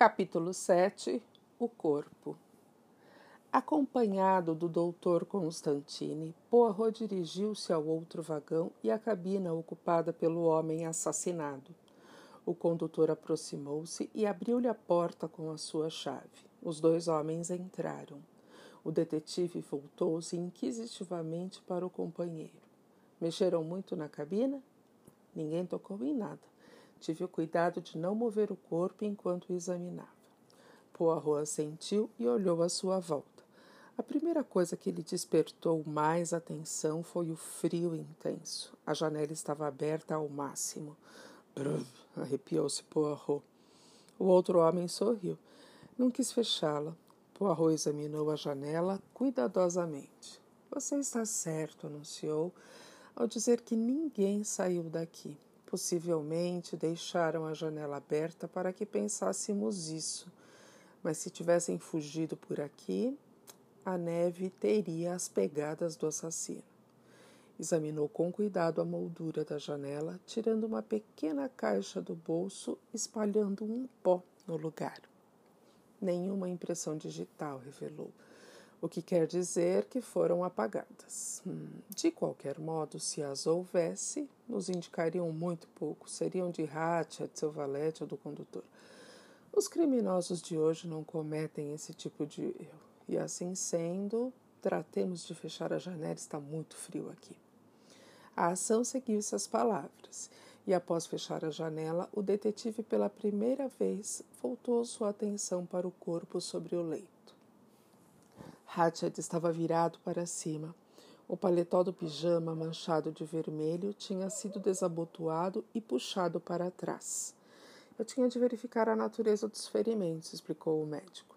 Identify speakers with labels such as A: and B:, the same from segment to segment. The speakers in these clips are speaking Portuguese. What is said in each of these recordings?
A: Capítulo 7 O Corpo Acompanhado do doutor Constantine, Poirot dirigiu-se ao outro vagão e à cabina ocupada pelo homem assassinado. O condutor aproximou-se e abriu-lhe a porta com a sua chave. Os dois homens entraram. O detetive voltou-se inquisitivamente para o companheiro. Mexeram muito na cabina? Ninguém tocou em nada. Tive o cuidado de não mover o corpo enquanto o examinava. Poirot assentiu e olhou à sua volta. A primeira coisa que lhe despertou mais atenção foi o frio intenso. A janela estava aberta ao máximo. Brrr, arrepiou-se Poirot. O outro homem sorriu. Não quis fechá-la. Poirot examinou a janela cuidadosamente. Você está certo, anunciou, ao dizer que ninguém saiu daqui. Possivelmente deixaram a janela aberta para que pensássemos isso, mas se tivessem fugido por aqui, a neve teria as pegadas do assassino. Examinou com cuidado a moldura da janela, tirando uma pequena caixa do bolso, espalhando um pó no lugar. Nenhuma impressão digital revelou o que quer dizer que foram apagadas. Hum, de qualquer modo, se as houvesse, nos indicariam muito pouco, seriam de Hatchet, seu valete ou do condutor. Os criminosos de hoje não cometem esse tipo de erro, e assim sendo, tratemos de fechar a janela, está muito frio aqui. A ação seguiu essas palavras, e após fechar a janela, o detetive pela primeira vez voltou sua atenção para o corpo sobre o leito. Hatchet estava virado para cima. O paletó do pijama, manchado de vermelho, tinha sido desabotoado e puxado para trás. Eu tinha de verificar a natureza dos ferimentos, explicou o médico.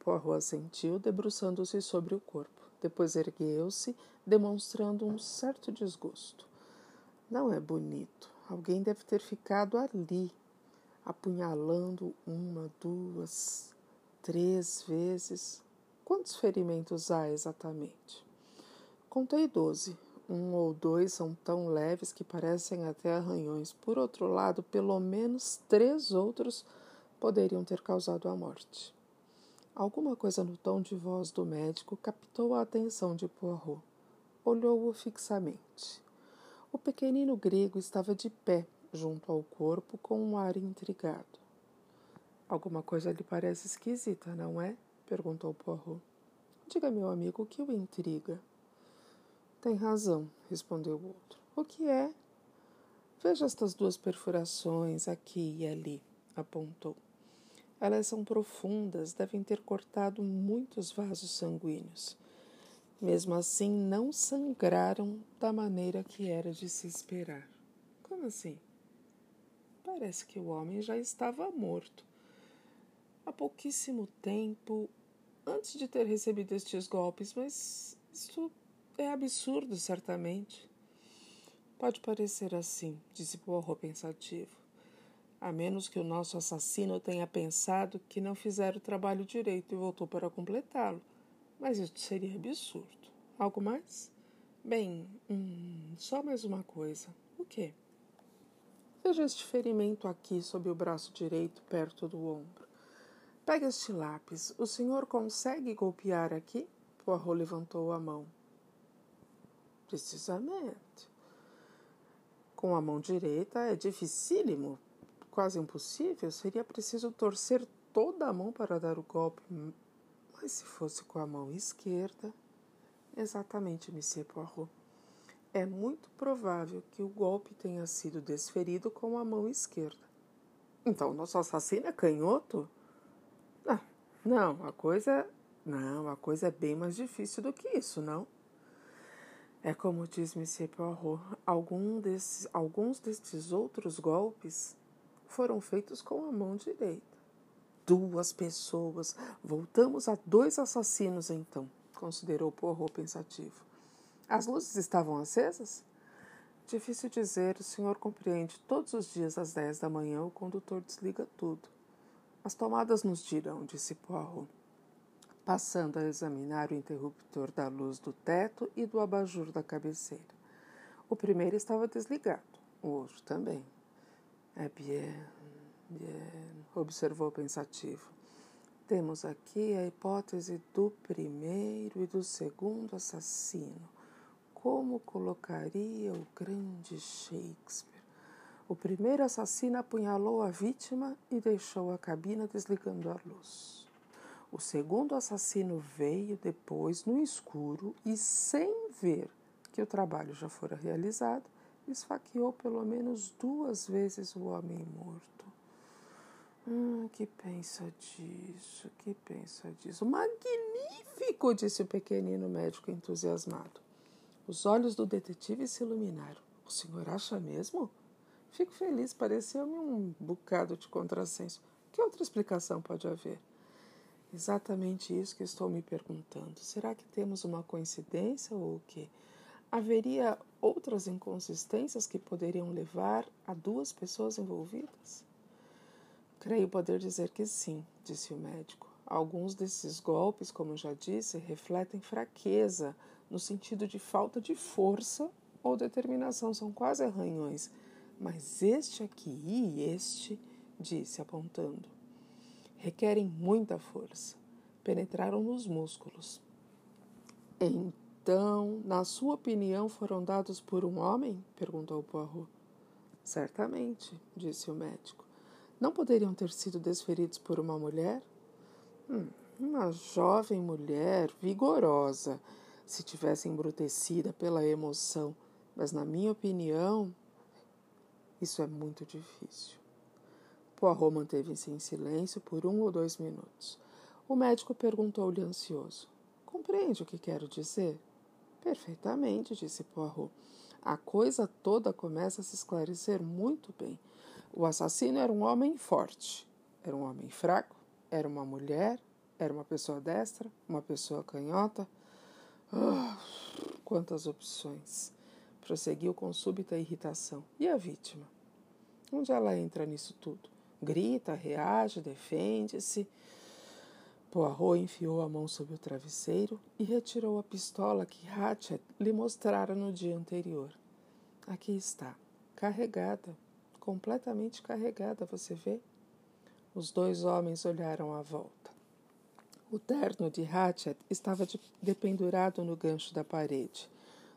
A: Poirot assentiu, debruçando-se sobre o corpo. Depois ergueu-se, demonstrando um certo desgosto. Não é bonito. Alguém deve ter ficado ali, apunhalando uma, duas, três vezes. Quantos ferimentos há exatamente? Contei doze. Um ou dois são tão leves que parecem até arranhões. Por outro lado, pelo menos três outros poderiam ter causado a morte. Alguma coisa no tom de voz do médico captou a atenção de Poirot. Olhou-o fixamente. O pequenino grego estava de pé junto ao corpo com um ar intrigado. Alguma coisa lhe parece esquisita, não é? Perguntou Poirot. Diga, meu amigo, o que o intriga? Tem razão, respondeu o outro. O que é? Veja estas duas perfurações aqui e ali, apontou. Elas são profundas, devem ter cortado muitos vasos sanguíneos. Mesmo assim, não sangraram da maneira que era de se esperar. Como assim? Parece que o homem já estava morto. Há pouquíssimo tempo, antes de ter recebido estes golpes, mas isso é absurdo, certamente. Pode parecer assim, disse Poirot pensativo. A menos que o nosso assassino tenha pensado que não fizeram o trabalho direito e voltou para completá-lo. Mas isso seria absurdo. Algo mais? Bem, hum, só mais uma coisa. O quê? Veja este ferimento aqui sob o braço direito, perto do ombro. Pegue este lápis. O senhor consegue golpear aqui? Poirot levantou a mão. Precisamente. Com a mão direita é dificílimo, quase impossível. Seria preciso torcer toda a mão para dar o golpe. Mas se fosse com a mão esquerda. Exatamente, Monsieur Poirot. É muito provável que o golpe tenha sido desferido com a mão esquerda. Então, nosso assassino é canhoto? Não, a coisa. Não, a coisa é bem mais difícil do que isso, não? É como diz Monsieur Poirot, algum desses, alguns destes outros golpes foram feitos com a mão direita. Duas pessoas. Voltamos a dois assassinos, então, considerou Poirot pensativo. As luzes estavam acesas? Difícil dizer, o senhor compreende. Todos os dias às dez da manhã o condutor desliga tudo. As tomadas nos dirão, disse Poirot, passando a examinar o interruptor da luz do teto e do abajur da cabeceira. O primeiro estava desligado, o outro também. É bien, bien. observou pensativo. Temos aqui a hipótese do primeiro e do segundo assassino. Como colocaria o grande Shakespeare? O primeiro assassino apunhalou a vítima e deixou a cabina desligando a luz. O segundo assassino veio depois no escuro e, sem ver que o trabalho já fora realizado, esfaqueou pelo menos duas vezes o homem morto. Hum, que pensa disso? Que pensa disso? Magnífico! disse o pequenino médico entusiasmado. Os olhos do detetive se iluminaram. O senhor acha mesmo? Fico feliz, pareceu-me um bocado de contrassenso. Que outra explicação pode haver? Exatamente isso que estou me perguntando. Será que temos uma coincidência ou o quê? Haveria outras inconsistências que poderiam levar a duas pessoas envolvidas? Creio poder dizer que sim, disse o médico. Alguns desses golpes, como já disse, refletem fraqueza, no sentido de falta de força ou determinação, são quase arranhões. Mas este aqui e este, disse apontando, requerem muita força. Penetraram nos músculos. Então, na sua opinião, foram dados por um homem? perguntou Poirot. Certamente, disse o médico. Não poderiam ter sido desferidos por uma mulher? Hum, uma jovem mulher, vigorosa, se tivesse embrutecida pela emoção, mas, na minha opinião, isso é muito difícil. Poirot manteve-se em silêncio por um ou dois minutos. O médico perguntou-lhe ansioso: Compreende o que quero dizer? Perfeitamente, disse Poirot. A coisa toda começa a se esclarecer muito bem. O assassino era um homem forte, era um homem fraco, era uma mulher, era uma pessoa destra, uma pessoa canhota. Oh, quantas opções! Prosseguiu com súbita irritação. E a vítima? Onde ela entra nisso tudo? Grita, reage, defende-se. Poirot enfiou a mão sob o travesseiro e retirou a pistola que Hatchet lhe mostrara no dia anterior. Aqui está, carregada completamente carregada, você vê? Os dois homens olharam à volta. O terno de Hatchet estava de, dependurado no gancho da parede.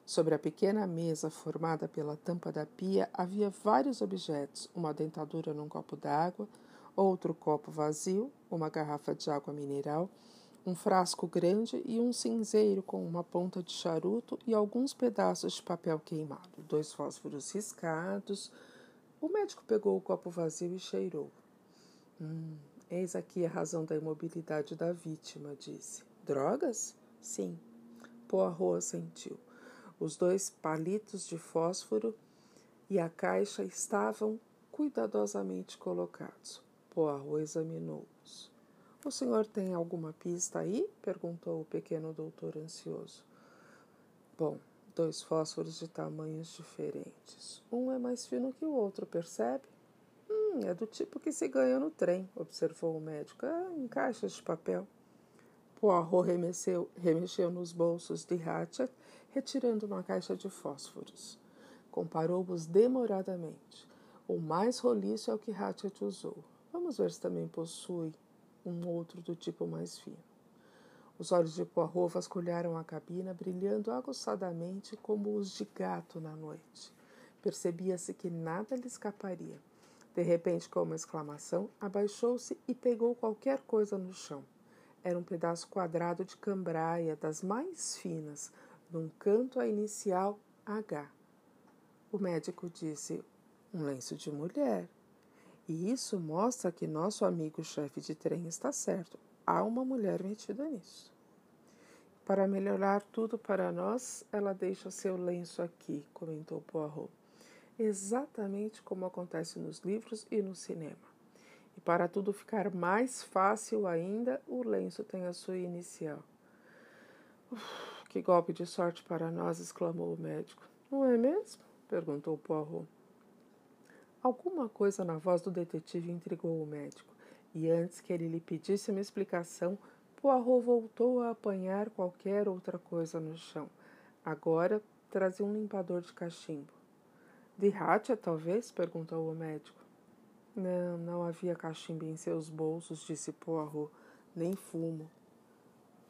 A: Sobre a pequena mesa formada pela tampa da pia havia vários objetos: uma dentadura num copo d'água, outro copo vazio, uma garrafa de água mineral, um frasco grande e um cinzeiro com uma ponta de charuto e alguns pedaços de papel queimado, dois fósforos riscados, o médico pegou o copo vazio e cheirou. Hum, eis aqui a razão da imobilidade da vítima, disse. Drogas? Sim. Poirot sentiu. Os dois palitos de fósforo e a caixa estavam cuidadosamente colocados. Poirot examinou-os. O senhor tem alguma pista aí? perguntou o pequeno doutor ansioso. Bom, dois fósforos de tamanhos diferentes. Um é mais fino que o outro, percebe? Hum, é do tipo que se ganha no trem, observou o médico. Ah, em caixas de papel. Poirot remexeu, remexeu nos bolsos de Hatchet, retirando uma caixa de fósforos. Comparou-os demoradamente. O mais roliço é o que Hatchet usou. Vamos ver se também possui um outro do tipo mais fino. Os olhos de Poirot vasculharam a cabina, brilhando aguçadamente como os de gato na noite. Percebia-se que nada lhe escaparia. De repente, com uma exclamação, abaixou-se e pegou qualquer coisa no chão. Era um pedaço quadrado de cambraia, das mais finas, num canto a inicial H. O médico disse: Um lenço de mulher. E isso mostra que nosso amigo chefe de trem está certo há uma mulher metida nisso. Para melhorar tudo para nós, ela deixa seu lenço aqui, comentou Poirot. Exatamente como acontece nos livros e no cinema. E para tudo ficar mais fácil ainda, o lenço tem a sua inicial. Uf, que golpe de sorte para nós! exclamou o médico. Não é mesmo? perguntou Poirot. Alguma coisa na voz do detetive intrigou o médico e antes que ele lhe pedisse uma explicação, Poirot voltou a apanhar qualquer outra coisa no chão. Agora trazia um limpador de cachimbo. De Hatcha, talvez? perguntou o médico. Não, não havia cachimbo em seus bolsos, disse Poirot, nem fumo.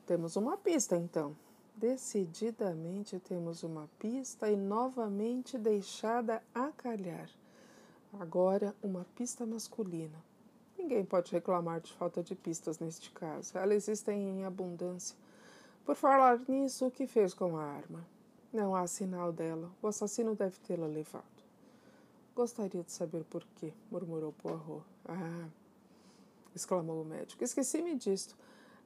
A: Temos uma pista, então. Decididamente temos uma pista e novamente deixada a calhar. Agora, uma pista masculina. Ninguém pode reclamar de falta de pistas neste caso. Elas existem em abundância. Por falar nisso, o que fez com a arma? Não há sinal dela. O assassino deve tê-la levado. Gostaria de saber por quê, murmurou Poirot. Ah, exclamou o médico. Esqueci-me disto.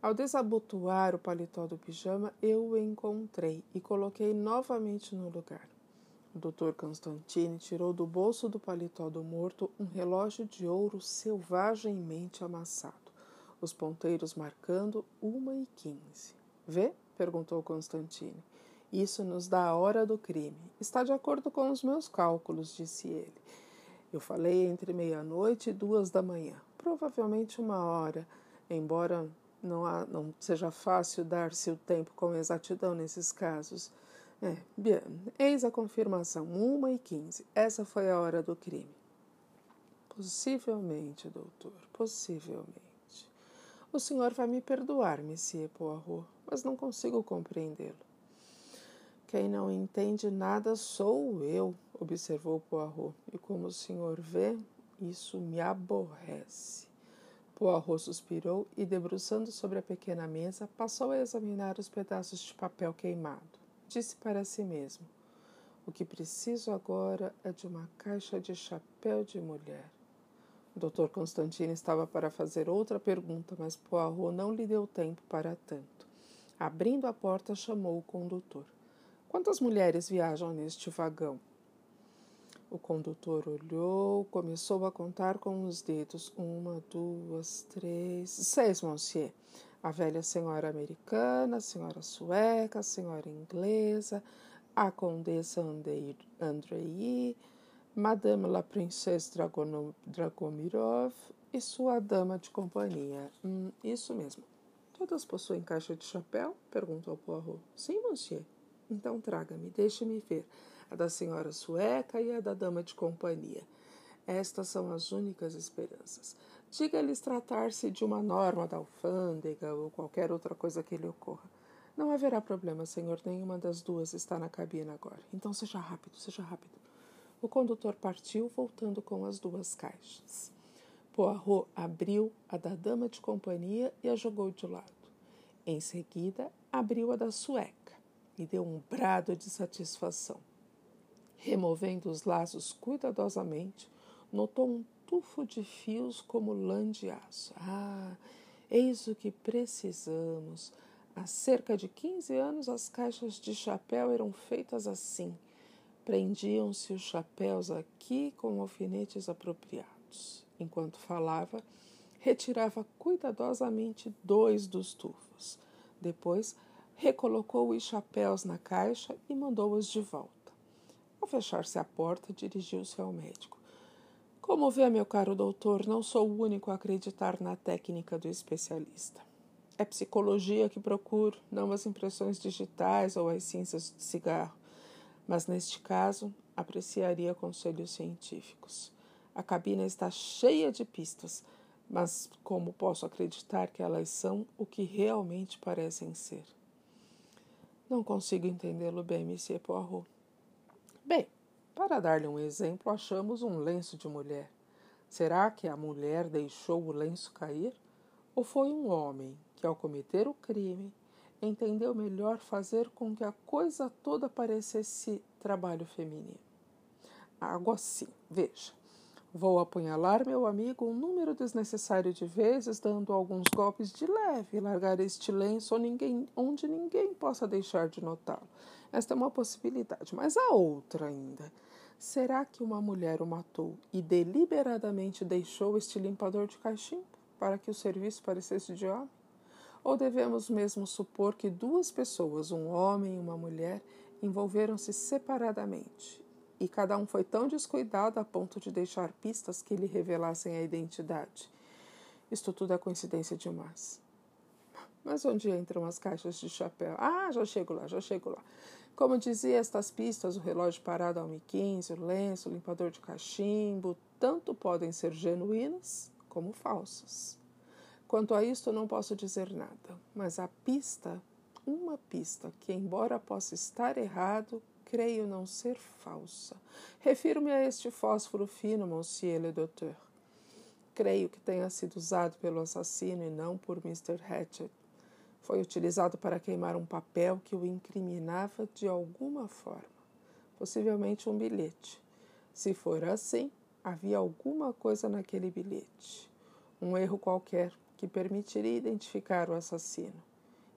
A: Ao desabotoar o paletó do pijama, eu o encontrei e coloquei novamente no lugar. O doutor Constantine tirou do bolso do paletó do morto um relógio de ouro selvagemmente amassado, os ponteiros marcando uma e quinze. Vê? perguntou Constantine. Isso nos dá a hora do crime. Está de acordo com os meus cálculos, disse ele. Eu falei entre meia-noite e duas da manhã. Provavelmente uma hora, embora não, há, não seja fácil dar-se o tempo com exatidão nesses casos. É, bien, eis a confirmação, uma e quinze. Essa foi a hora do crime. Possivelmente, doutor, possivelmente. O senhor vai me perdoar, Monsieur Poirot, mas não consigo compreendê-lo. Quem não entende nada sou eu, observou Poirot, e como o senhor vê, isso me aborrece. Poirot suspirou e, debruçando sobre a pequena mesa, passou a examinar os pedaços de papel queimado disse para si mesmo: O que preciso agora é de uma caixa de chapéu de mulher. O Dr. Constantino estava para fazer outra pergunta, mas Poirot não lhe deu tempo para tanto. Abrindo a porta, chamou o condutor. Quantas mulheres viajam neste vagão? O condutor olhou, começou a contar com os dedos. Uma, duas, três, seis, monsieur a velha senhora americana, a senhora sueca, a senhora inglesa, a condessa Andrei, Madame la Princesse Dragomirov e sua dama de companhia. Hum, isso mesmo. Todas possuem caixa de chapéu? perguntou Poirot. Sim, monsieur. Então traga-me, deixe-me ver. A da senhora sueca e a da dama de companhia. Estas são as únicas esperanças. Diga-lhes tratar-se de uma norma da alfândega ou qualquer outra coisa que lhe ocorra. Não haverá problema, senhor. Nenhuma das duas está na cabine agora. Então seja rápido, seja rápido. O condutor partiu, voltando com as duas caixas. Poirot abriu a da dama de companhia e a jogou de lado. Em seguida, abriu a da sueca e deu um brado de satisfação. Removendo os laços cuidadosamente, notou um tufo de fios como lã de aço. Ah, eis o que precisamos. Há cerca de 15 anos as caixas de chapéu eram feitas assim. Prendiam-se os chapéus aqui com alfinetes apropriados. Enquanto falava, retirava cuidadosamente dois dos tufos. Depois, recolocou os chapéus na caixa e mandou-os de volta. Ao fechar-se a porta, dirigiu-se ao médico. Como vê, meu caro doutor, não sou o único a acreditar na técnica do especialista. É psicologia que procuro, não as impressões digitais ou as cinzas de cigarro. Mas neste caso, apreciaria conselhos científicos. A cabina está cheia de pistas, mas como posso acreditar que elas são o que realmente parecem ser? Não consigo entendê-lo bem, Monsieur Poirot. Bem, para dar-lhe um exemplo, achamos um lenço de mulher. Será que a mulher deixou o lenço cair? Ou foi um homem que, ao cometer o crime, entendeu melhor fazer com que a coisa toda parecesse trabalho feminino? Algo assim, veja. Vou apunhalar meu amigo um número desnecessário de vezes, dando alguns golpes de leve, largar este lenço ninguém, onde ninguém possa deixar de notá-lo. Esta é uma possibilidade, mas há outra ainda. Será que uma mulher o matou e deliberadamente deixou este limpador de cachimbo para que o serviço parecesse de homem? Ou devemos mesmo supor que duas pessoas, um homem e uma mulher, envolveram-se separadamente e cada um foi tão descuidado a ponto de deixar pistas que lhe revelassem a identidade? Isto tudo é coincidência demais. Mas onde entram as caixas de chapéu? Ah, já chego lá, já chego lá. Como dizia estas pistas, o relógio parado ao Mi-15, o lenço, o limpador de cachimbo, tanto podem ser genuínas como falsas. Quanto a isto, não posso dizer nada, mas a pista, uma pista que, embora possa estar errado, creio não ser falsa. Refiro-me a este fósforo fino, monsieur le docteur. Creio que tenha sido usado pelo assassino e não por Mr. Hatchet. Foi utilizado para queimar um papel que o incriminava de alguma forma, possivelmente um bilhete. Se for assim, havia alguma coisa naquele bilhete, um erro qualquer que permitiria identificar o assassino.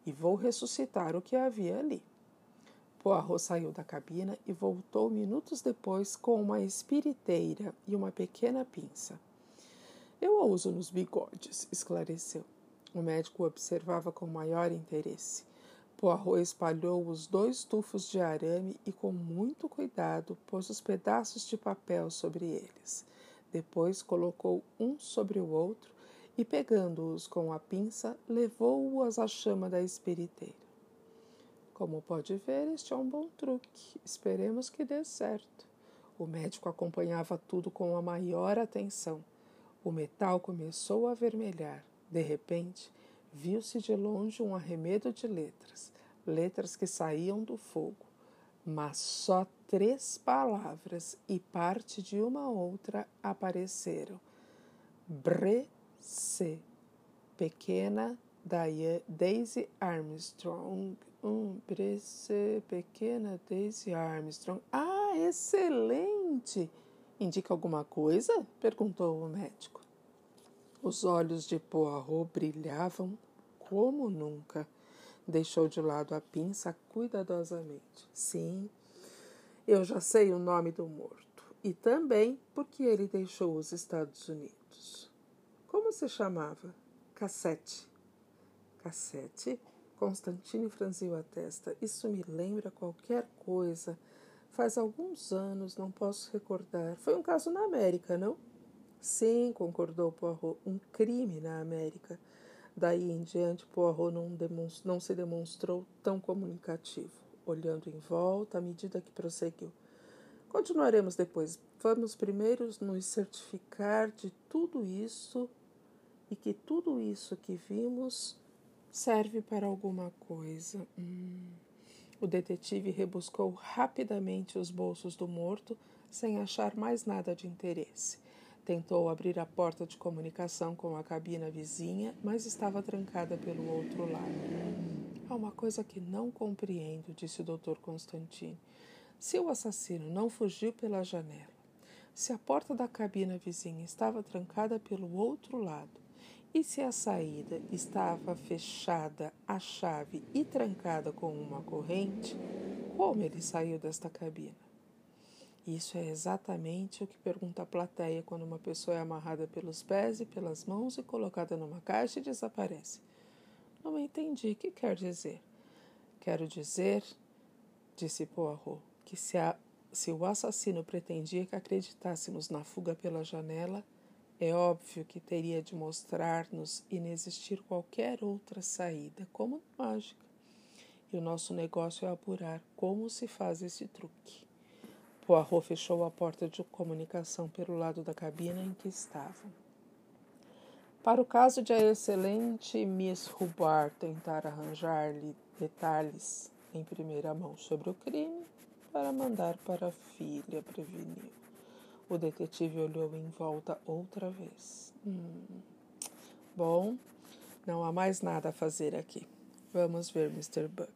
A: E vou ressuscitar o que havia ali. Poirot saiu da cabina e voltou minutos depois com uma espiriteira e uma pequena pinça. Eu a uso nos bigodes, esclareceu. O médico observava com maior interesse. Poirot espalhou os dois tufos de arame e, com muito cuidado, pôs os pedaços de papel sobre eles. Depois colocou um sobre o outro e, pegando-os com a pinça, levou-os à chama da espiriteira. Como pode ver, este é um bom truque. Esperemos que dê certo. O médico acompanhava tudo com a maior atenção. O metal começou a vermelhar. De repente, viu-se de longe um arremedo de letras, letras que saíam do fogo, mas só três palavras e parte de uma outra apareceram. Brece, pequena Daisy Armstrong. Um, Brece, pequena Daisy Armstrong. Ah, excelente! Indica alguma coisa? perguntou o médico. Os olhos de Poirot brilhavam como nunca. Deixou de lado a pinça cuidadosamente. Sim, eu já sei o nome do morto. E também porque ele deixou os Estados Unidos. Como se chamava? Cassete. Cassete? Constantine franziu a testa. Isso me lembra qualquer coisa. Faz alguns anos, não posso recordar. Foi um caso na América, não? Sim, concordou Poirot, um crime na América. Daí em diante, Poirot não, não se demonstrou tão comunicativo, olhando em volta à medida que prosseguiu. Continuaremos depois. Vamos primeiro nos certificar de tudo isso e que tudo isso que vimos serve para alguma coisa. Hum. O detetive rebuscou rapidamente os bolsos do morto, sem achar mais nada de interesse. Tentou abrir a porta de comunicação com a cabina vizinha, mas estava trancada pelo outro lado. Há uma coisa que não compreendo, disse o Dr. Constantine. Se o assassino não fugiu pela janela, se a porta da cabina vizinha estava trancada pelo outro lado, e se a saída estava fechada a chave e trancada com uma corrente, como ele saiu desta cabina? Isso é exatamente o que pergunta a plateia quando uma pessoa é amarrada pelos pés e pelas mãos e colocada numa caixa e desaparece. Não entendi. O que quer dizer? Quero dizer, disse Poirot, que se, a, se o assassino pretendia que acreditássemos na fuga pela janela, é óbvio que teria de mostrar-nos inexistir qualquer outra saída, como mágica. E o nosso negócio é apurar como se faz esse truque. Poirot fechou a porta de comunicação pelo lado da cabina em que estavam. Para o caso de a excelente Miss Hubbard tentar arranjar-lhe detalhes em primeira mão sobre o crime, para mandar para a filha, preveniu. O detetive olhou em volta outra vez. Hum. Bom, não há mais nada a fazer aqui. Vamos ver Mr. Buck.